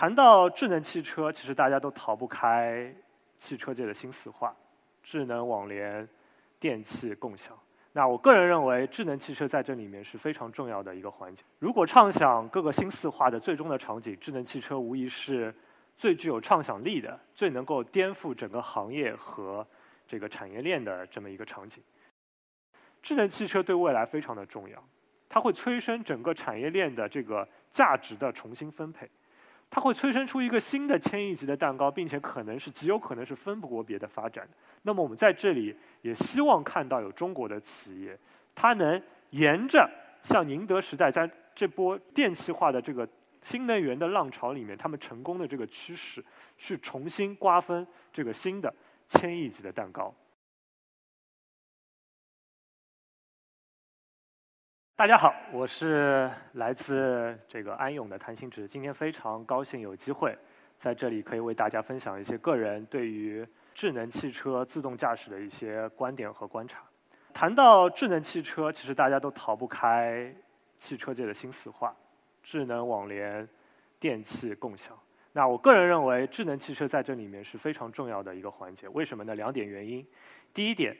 谈到智能汽车，其实大家都逃不开汽车界的新四化：智能网联、电气共享。那我个人认为，智能汽车在这里面是非常重要的一个环节。如果畅想各个新四化的最终的场景，智能汽车无疑是最具有畅想力的、最能够颠覆整个行业和这个产业链的这么一个场景。智能汽车对未来非常的重要，它会催生整个产业链的这个价值的重新分配。它会催生出一个新的千亿级的蛋糕，并且可能是极有可能是分不过别的发展。那么我们在这里也希望看到有中国的企业，它能沿着像宁德时代在这波电气化的这个新能源的浪潮里面，他们成功的这个趋势，去重新瓜分这个新的千亿级的蛋糕。大家好，我是来自这个安永的谭新植。今天非常高兴有机会在这里可以为大家分享一些个人对于智能汽车、自动驾驶的一些观点和观察。谈到智能汽车，其实大家都逃不开汽车界的新四化：智能网联、电气共享。那我个人认为，智能汽车在这里面是非常重要的一个环节。为什么呢？两点原因。第一点。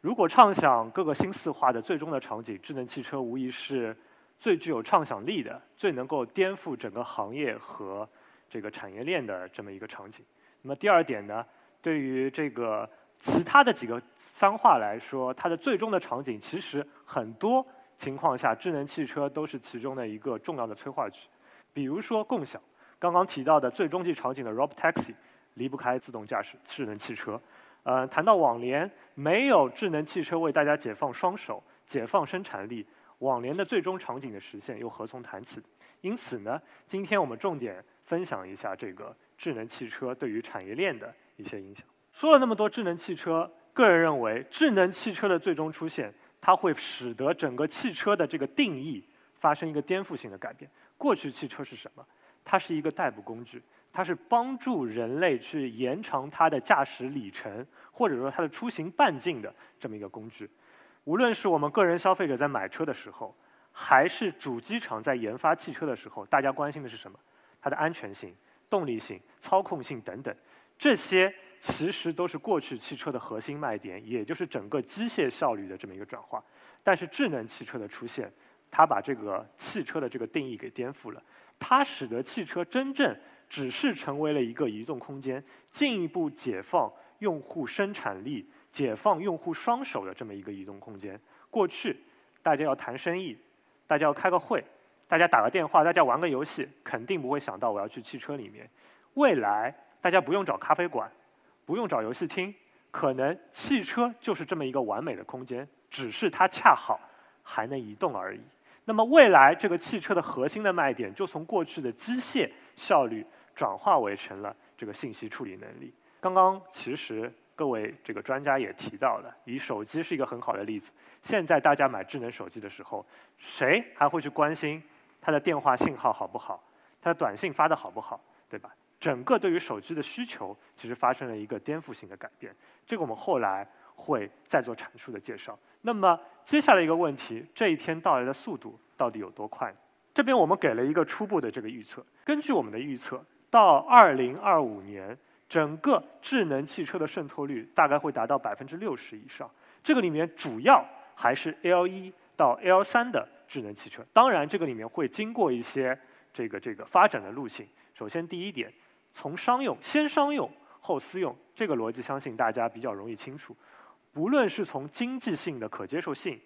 如果畅想各个新四化的最终的场景，智能汽车无疑是最具有畅想力的、最能够颠覆整个行业和这个产业链的这么一个场景。那么第二点呢，对于这个其他的几个三化来说，它的最终的场景其实很多情况下，智能汽车都是其中的一个重要的催化剂。比如说共享，刚刚提到的最终极场景的 Rob Taxi 离不开自动驾驶智能汽车。呃，谈到网联，没有智能汽车为大家解放双手、解放生产力，网联的最终场景的实现又何从谈起？因此呢，今天我们重点分享一下这个智能汽车对于产业链的一些影响。说了那么多智能汽车，个人认为，智能汽车的最终出现，它会使得整个汽车的这个定义发生一个颠覆性的改变。过去汽车是什么？它是一个代步工具。它是帮助人类去延长它的驾驶里程，或者说它的出行半径的这么一个工具。无论是我们个人消费者在买车的时候，还是主机厂在研发汽车的时候，大家关心的是什么？它的安全性、动力性、操控性等等，这些其实都是过去汽车的核心卖点，也就是整个机械效率的这么一个转化。但是智能汽车的出现，它把这个汽车的这个定义给颠覆了，它使得汽车真正。只是成为了一个移动空间，进一步解放用户生产力、解放用户双手的这么一个移动空间。过去，大家要谈生意，大家要开个会，大家打个电话，大家玩个游戏，肯定不会想到我要去汽车里面。未来，大家不用找咖啡馆，不用找游戏厅，可能汽车就是这么一个完美的空间，只是它恰好还能移动而已。那么，未来这个汽车的核心的卖点，就从过去的机械效率。转化为成了这个信息处理能力。刚刚其实各位这个专家也提到了，以手机是一个很好的例子。现在大家买智能手机的时候，谁还会去关心它的电话信号好不好，它的短信发的好不好，对吧？整个对于手机的需求其实发生了一个颠覆性的改变。这个我们后来会再做阐述的介绍。那么接下来一个问题，这一天到来的速度到底有多快？这边我们给了一个初步的这个预测，根据我们的预测。到二零二五年，整个智能汽车的渗透率大概会达到百分之六十以上。这个里面主要还是 L 一到 L 三的智能汽车。当然，这个里面会经过一些这个这个发展的路径。首先，第一点，从商用先商用后私用，这个逻辑相信大家比较容易清楚。不论是从经济性的可接受性，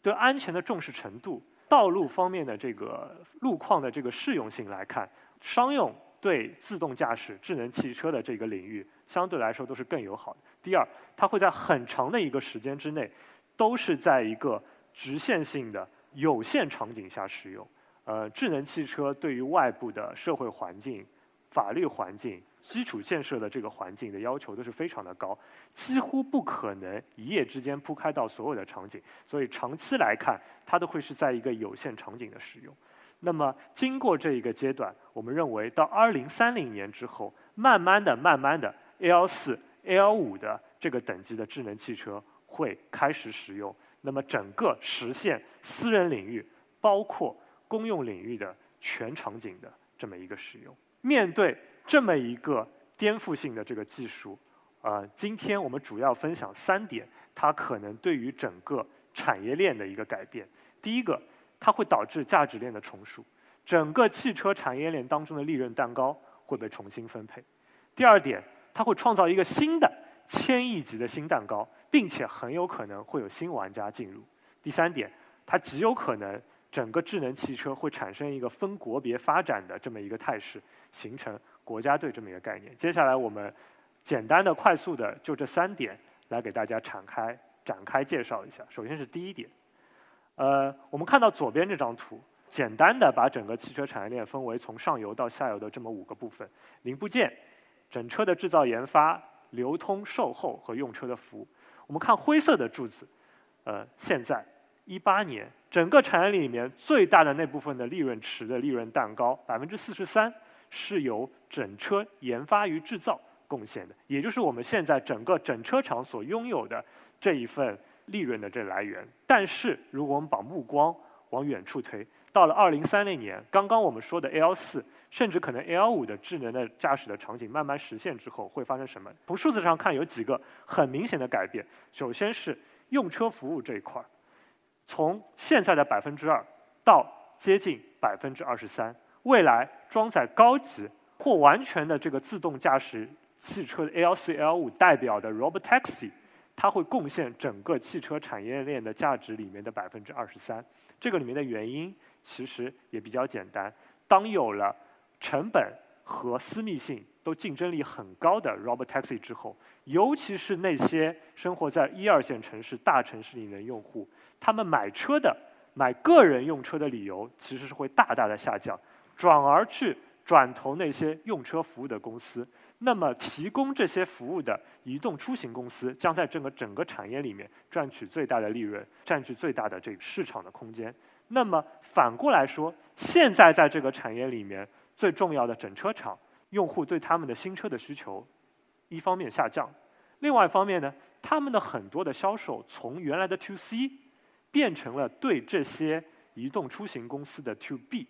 对安全的重视程度，道路方面的这个路况的这个适用性来看，商用。对自动驾驶、智能汽车的这个领域，相对来说都是更友好的。第二，它会在很长的一个时间之内，都是在一个直线性的有限场景下使用。呃，智能汽车对于外部的社会环境、法律环境、基础建设的这个环境的要求都是非常的高，几乎不可能一夜之间铺开到所有的场景。所以长期来看，它都会是在一个有限场景的使用。那么，经过这一个阶段，我们认为到二零三零年之后，慢慢的、慢慢的，L 四、L 五的这个等级的智能汽车会开始使用。那么，整个实现私人领域，包括公用领域的全场景的这么一个使用。面对这么一个颠覆性的这个技术，呃，今天我们主要分享三点，它可能对于整个产业链的一个改变。第一个，它会导致价值链的重塑，整个汽车产业链当中的利润蛋糕会被重新分配。第二点，它会创造一个新的千亿级的新蛋糕，并且很有可能会有新玩家进入。第三点，它极有可能。整个智能汽车会产生一个分国别发展的这么一个态势，形成国家队这么一个概念。接下来我们简单的、快速的就这三点来给大家展开展开介绍一下。首先是第一点，呃，我们看到左边这张图，简单的把整个汽车产业链分为从上游到下游的这么五个部分：零部件、整车的制造研发、流通、售后和用车的服务。我们看灰色的柱子，呃，现在。一八年，整个产业链里面最大的那部分的利润池的利润蛋糕，百分之四十三是由整车研发与制造贡献的，也就是我们现在整个整车厂所拥有的这一份利润的这来源。但是，如果我们把目光往远处推，到了二零三零年，刚刚我们说的 L 四，甚至可能 L 五的智能的驾驶的场景慢慢实现之后，会发生什么？从数字上看，有几个很明显的改变。首先是用车服务这一块儿。从现在的百分之二到接近百分之二十三，未来装载高级或完全的这个自动驾驶汽车的 L 四 L 五代表的 Robotaxi，它会贡献整个汽车产业链的价值里面的百分之二十三。这个里面的原因其实也比较简单，当有了成本和私密性都竞争力很高的 Robotaxi 之后，尤其是那些生活在一二线城市、大城市里的用户。他们买车的、买个人用车的理由其实是会大大的下降，转而去转投那些用车服务的公司。那么，提供这些服务的移动出行公司将在整个整个产业里面赚取最大的利润，占据最大的这个市场的空间。那么反过来说，现在在这个产业里面最重要的整车厂用户对他们的新车的需求，一方面下降，另外一方面呢，他们的很多的销售从原来的 to C。变成了对这些移动出行公司的 to B，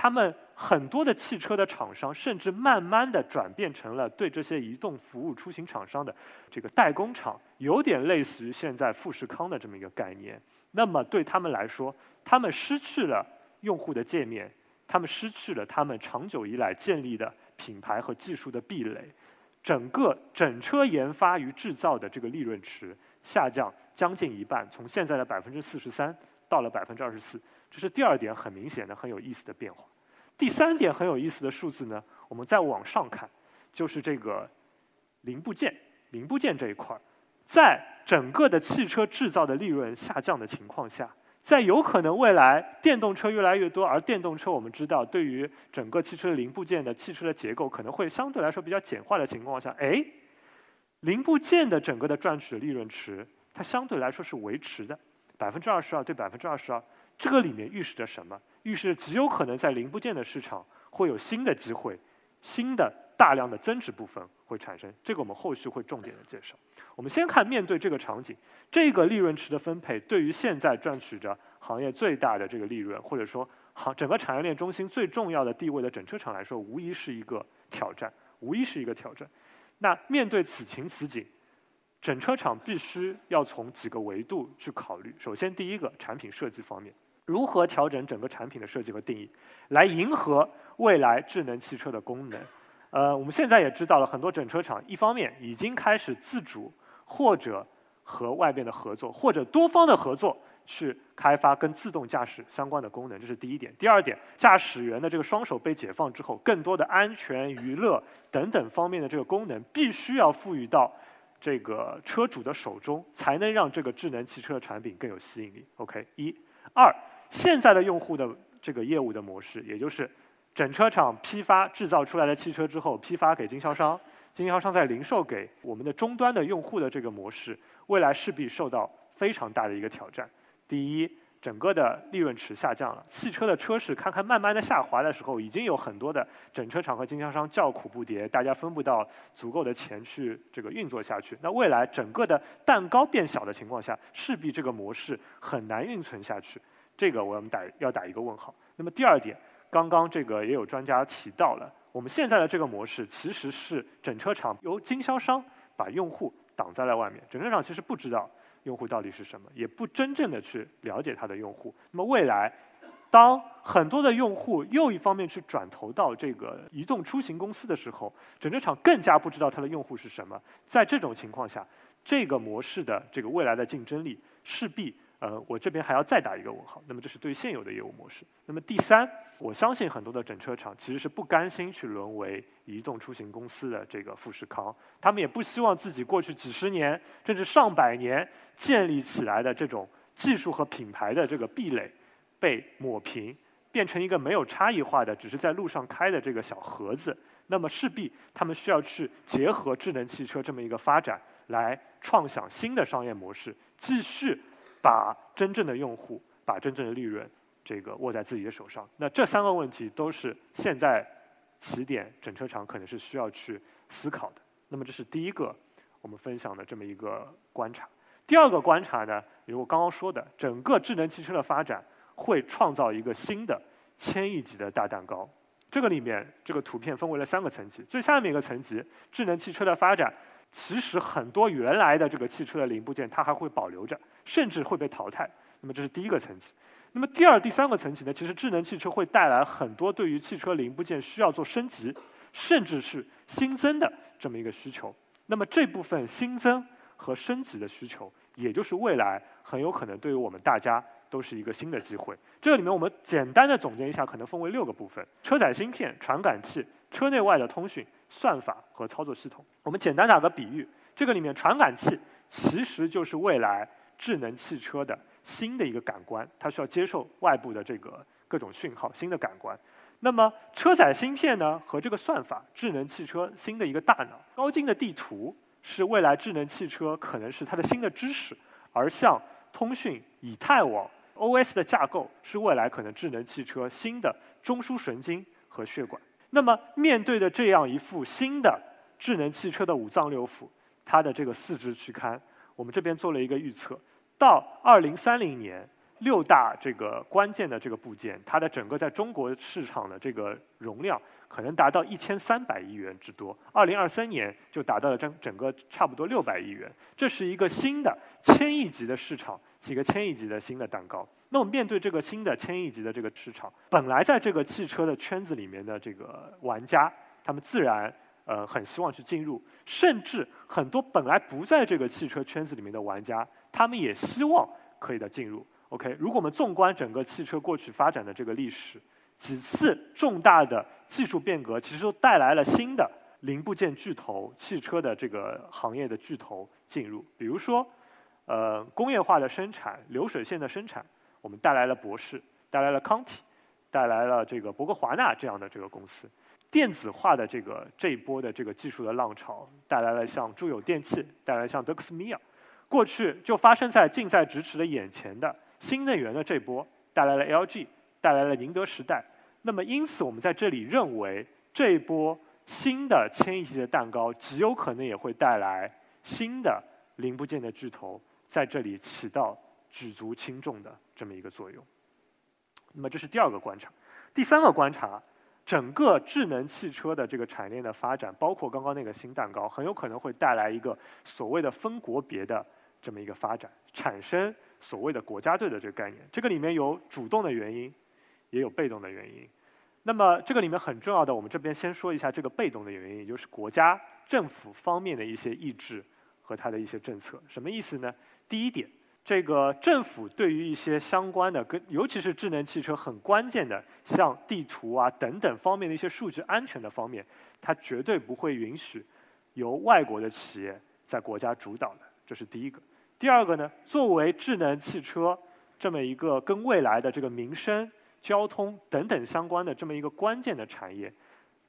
他们很多的汽车的厂商，甚至慢慢的转变成了对这些移动服务出行厂商的这个代工厂，有点类似于现在富士康的这么一个概念。那么对他们来说，他们失去了用户的界面，他们失去了他们长久以来建立的品牌和技术的壁垒，整个整车研发与制造的这个利润池下降。将近一半，从现在的百分之四十三到了百分之二十四，这是第二点很明显的、很有意思的变化。第三点很有意思的数字呢，我们再往上看，就是这个零部件、零部件这一块儿，在整个的汽车制造的利润下降的情况下，在有可能未来电动车越来越多，而电动车我们知道对于整个汽车零部件的汽车的结构可能会相对来说比较简化的情况下，哎，零部件的整个的赚取的利润池。它相对来说是维持的，百分之二十二对百分之二十二，这个里面预示着什么？预示着极有可能在零部件的市场会有新的机会，新的大量的增值部分会产生。这个我们后续会重点的介绍。我们先看面对这个场景，这个利润池的分配对于现在赚取着行业最大的这个利润，或者说行整个产业链中心最重要的地位的整车厂来说，无疑是一个挑战，无疑是一个挑战。那面对此情此景。整车厂必须要从几个维度去考虑。首先，第一个，产品设计方面，如何调整整个产品的设计和定义，来迎合未来智能汽车的功能。呃，我们现在也知道了很多整车厂，一方面已经开始自主或者和外边的合作，或者多方的合作去开发跟自动驾驶相关的功能，这是第一点。第二点，驾驶员的这个双手被解放之后，更多的安全、娱乐等等方面的这个功能，必须要赋予到。这个车主的手中，才能让这个智能汽车的产品更有吸引力。OK，一、二，现在的用户的这个业务的模式，也就是整车厂批发制造出来的汽车之后，批发给经销商，经销商再零售给我们的终端的用户的这个模式，未来势必受到非常大的一个挑战。第一。整个的利润池下降了，汽车的车市看看慢慢的下滑的时候，已经有很多的整车厂和经销商叫苦不迭，大家分不到足够的钱去这个运作下去。那未来整个的蛋糕变小的情况下，势必这个模式很难运存下去，这个我们打要打一个问号。那么第二点，刚刚这个也有专家提到了，我们现在的这个模式其实是整车厂由经销商把用户挡在了外面，整车厂其实不知道用户到底是什么，也不真正的去了解他的用户。那么未来，当很多的用户又一方面去转投到这个移动出行公司的时候，整车厂更加不知道他的用户是什么。在这种情况下，这个模式的这个未来的竞争力势必。呃，我这边还要再打一个问号。那么这是对现有的业务模式。那么第三，我相信很多的整车厂其实是不甘心去沦为移动出行公司的这个富士康，他们也不希望自己过去几十年甚至上百年建立起来的这种技术和品牌的这个壁垒被抹平，变成一个没有差异化的、只是在路上开的这个小盒子。那么势必他们需要去结合智能汽车这么一个发展，来创想新的商业模式，继续。把真正的用户，把真正的利润，这个握在自己的手上。那这三个问题都是现在起点整车厂可能是需要去思考的。那么这是第一个我们分享的这么一个观察。第二个观察呢，比如我刚刚说的，整个智能汽车的发展会创造一个新的千亿级的大蛋糕。这个里面这个图片分为了三个层级，最下面一个层级，智能汽车的发展。其实很多原来的这个汽车的零部件，它还会保留着，甚至会被淘汰。那么这是第一个层级。那么第二、第三个层级呢？其实智能汽车会带来很多对于汽车零部件需要做升级，甚至是新增的这么一个需求。那么这部分新增和升级的需求，也就是未来很有可能对于我们大家都是一个新的机会。这个里面我们简单的总结一下，可能分为六个部分：车载芯片、传感器、车内外的通讯。算法和操作系统，我们简单打个比喻，这个里面传感器其实就是未来智能汽车的新的一个感官，它需要接受外部的这个各种讯号，新的感官。那么车载芯片呢和这个算法，智能汽车新的一个大脑，高精的地图是未来智能汽车可能是它的新的知识，而像通讯、以太网、OS 的架构是未来可能智能汽车新的中枢神经和血管。那么，面对的这样一副新的智能汽车的五脏六腑，它的这个四肢躯龛，我们这边做了一个预测，到二零三零年，六大这个关键的这个部件，它的整个在中国市场的这个容量可能达到一千三百亿元之多，二零二三年就达到了整整个差不多六百亿元，这是一个新的千亿级的市场，是一个千亿级的新的蛋糕。那我们面对这个新的千亿级的这个市场，本来在这个汽车的圈子里面的这个玩家，他们自然呃很希望去进入，甚至很多本来不在这个汽车圈子里面的玩家，他们也希望可以的进入。OK，如果我们纵观整个汽车过去发展的这个历史，几次重大的技术变革，其实都带来了新的零部件巨头、汽车的这个行业的巨头进入，比如说呃工业化的生产、流水线的生产。我们带来了博士，带来了康体，带来了这个博格华纳这样的这个公司。电子化的这个这一波的这个技术的浪潮，带来了像住友电器，带来了像德克斯米尔。过去就发生在近在咫尺的眼前的新能源的这波，带来了 LG，带来了宁德时代。那么因此，我们在这里认为，这一波新的千亿级的蛋糕，极有可能也会带来新的零部件的巨头在这里起到。举足轻重的这么一个作用。那么这是第二个观察，第三个观察，整个智能汽车的这个产业链的发展，包括刚刚那个新蛋糕，很有可能会带来一个所谓的分国别的这么一个发展，产生所谓的国家队的这个概念。这个里面有主动的原因，也有被动的原因。那么这个里面很重要的，我们这边先说一下这个被动的原因，也就是国家政府方面的一些意志和它的一些政策。什么意思呢？第一点。这个政府对于一些相关的，跟尤其是智能汽车很关键的，像地图啊等等方面的一些数据安全的方面，它绝对不会允许由外国的企业在国家主导的，这是第一个。第二个呢，作为智能汽车这么一个跟未来的这个民生、交通等等相关的这么一个关键的产业，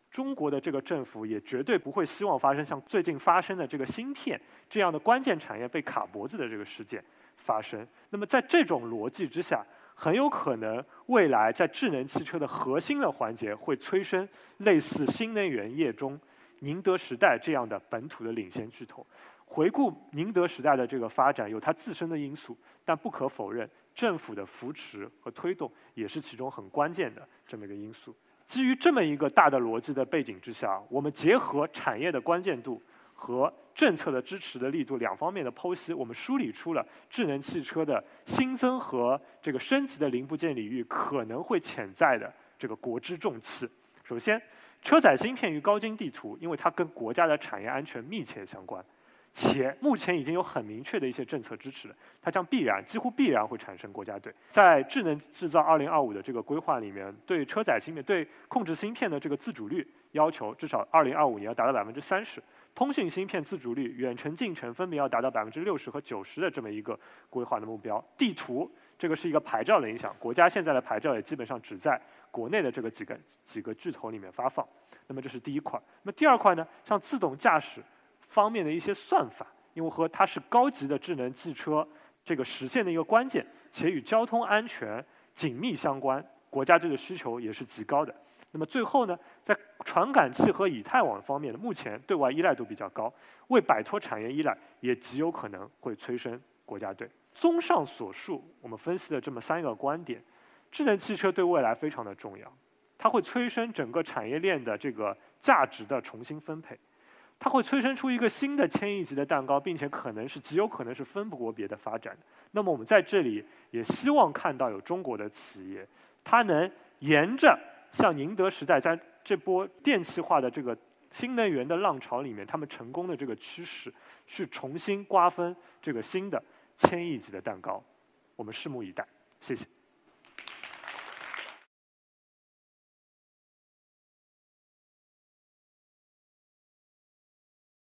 中国的这个政府也绝对不会希望发生像最近发生的这个芯片这样的关键产业被卡脖子的这个事件。发生。那么在这种逻辑之下，很有可能未来在智能汽车的核心的环节会催生类似新能源业中宁德时代这样的本土的领先巨头。回顾宁德时代的这个发展，有它自身的因素，但不可否认，政府的扶持和推动也是其中很关键的这么一个因素。基于这么一个大的逻辑的背景之下，我们结合产业的关键度和政策的支持的力度两方面的剖析，我们梳理出了智能汽车的新增和这个升级的零部件领域可能会潜在的这个国之重器。首先，车载芯片与高精地图，因为它跟国家的产业安全密切相关。且目前已经有很明确的一些政策支持了，它将必然、几乎必然会产生国家队。在智能制造二零二五的这个规划里面，对车载芯片、对控制芯片的这个自主率要求，至少二零二五年要达到百分之三十；通信芯片自主率、远程、近程分别要达到百分之六十和九十的这么一个规划的目标。地图这个是一个牌照的影响，国家现在的牌照也基本上只在国内的这个几个几个巨头里面发放。那么这是第一块。那么第二块呢？像自动驾驶。方面的一些算法，因为和它是高级的智能汽车这个实现的一个关键，且与交通安全紧密相关，国家这个需求也是极高的。那么最后呢，在传感器和以太网方面呢，目前对外依赖度比较高，为摆脱产业依赖，也极有可能会催生国家队。综上所述，我们分析了这么三个观点：智能汽车对未来非常的重要，它会催生整个产业链的这个价值的重新分配。它会催生出一个新的千亿级的蛋糕，并且可能是极有可能是分不过别的发展的。那么我们在这里也希望看到有中国的企业，它能沿着像宁德时代在这波电气化的这个新能源的浪潮里面，他们成功的这个趋势，去重新瓜分这个新的千亿级的蛋糕。我们拭目以待，谢谢。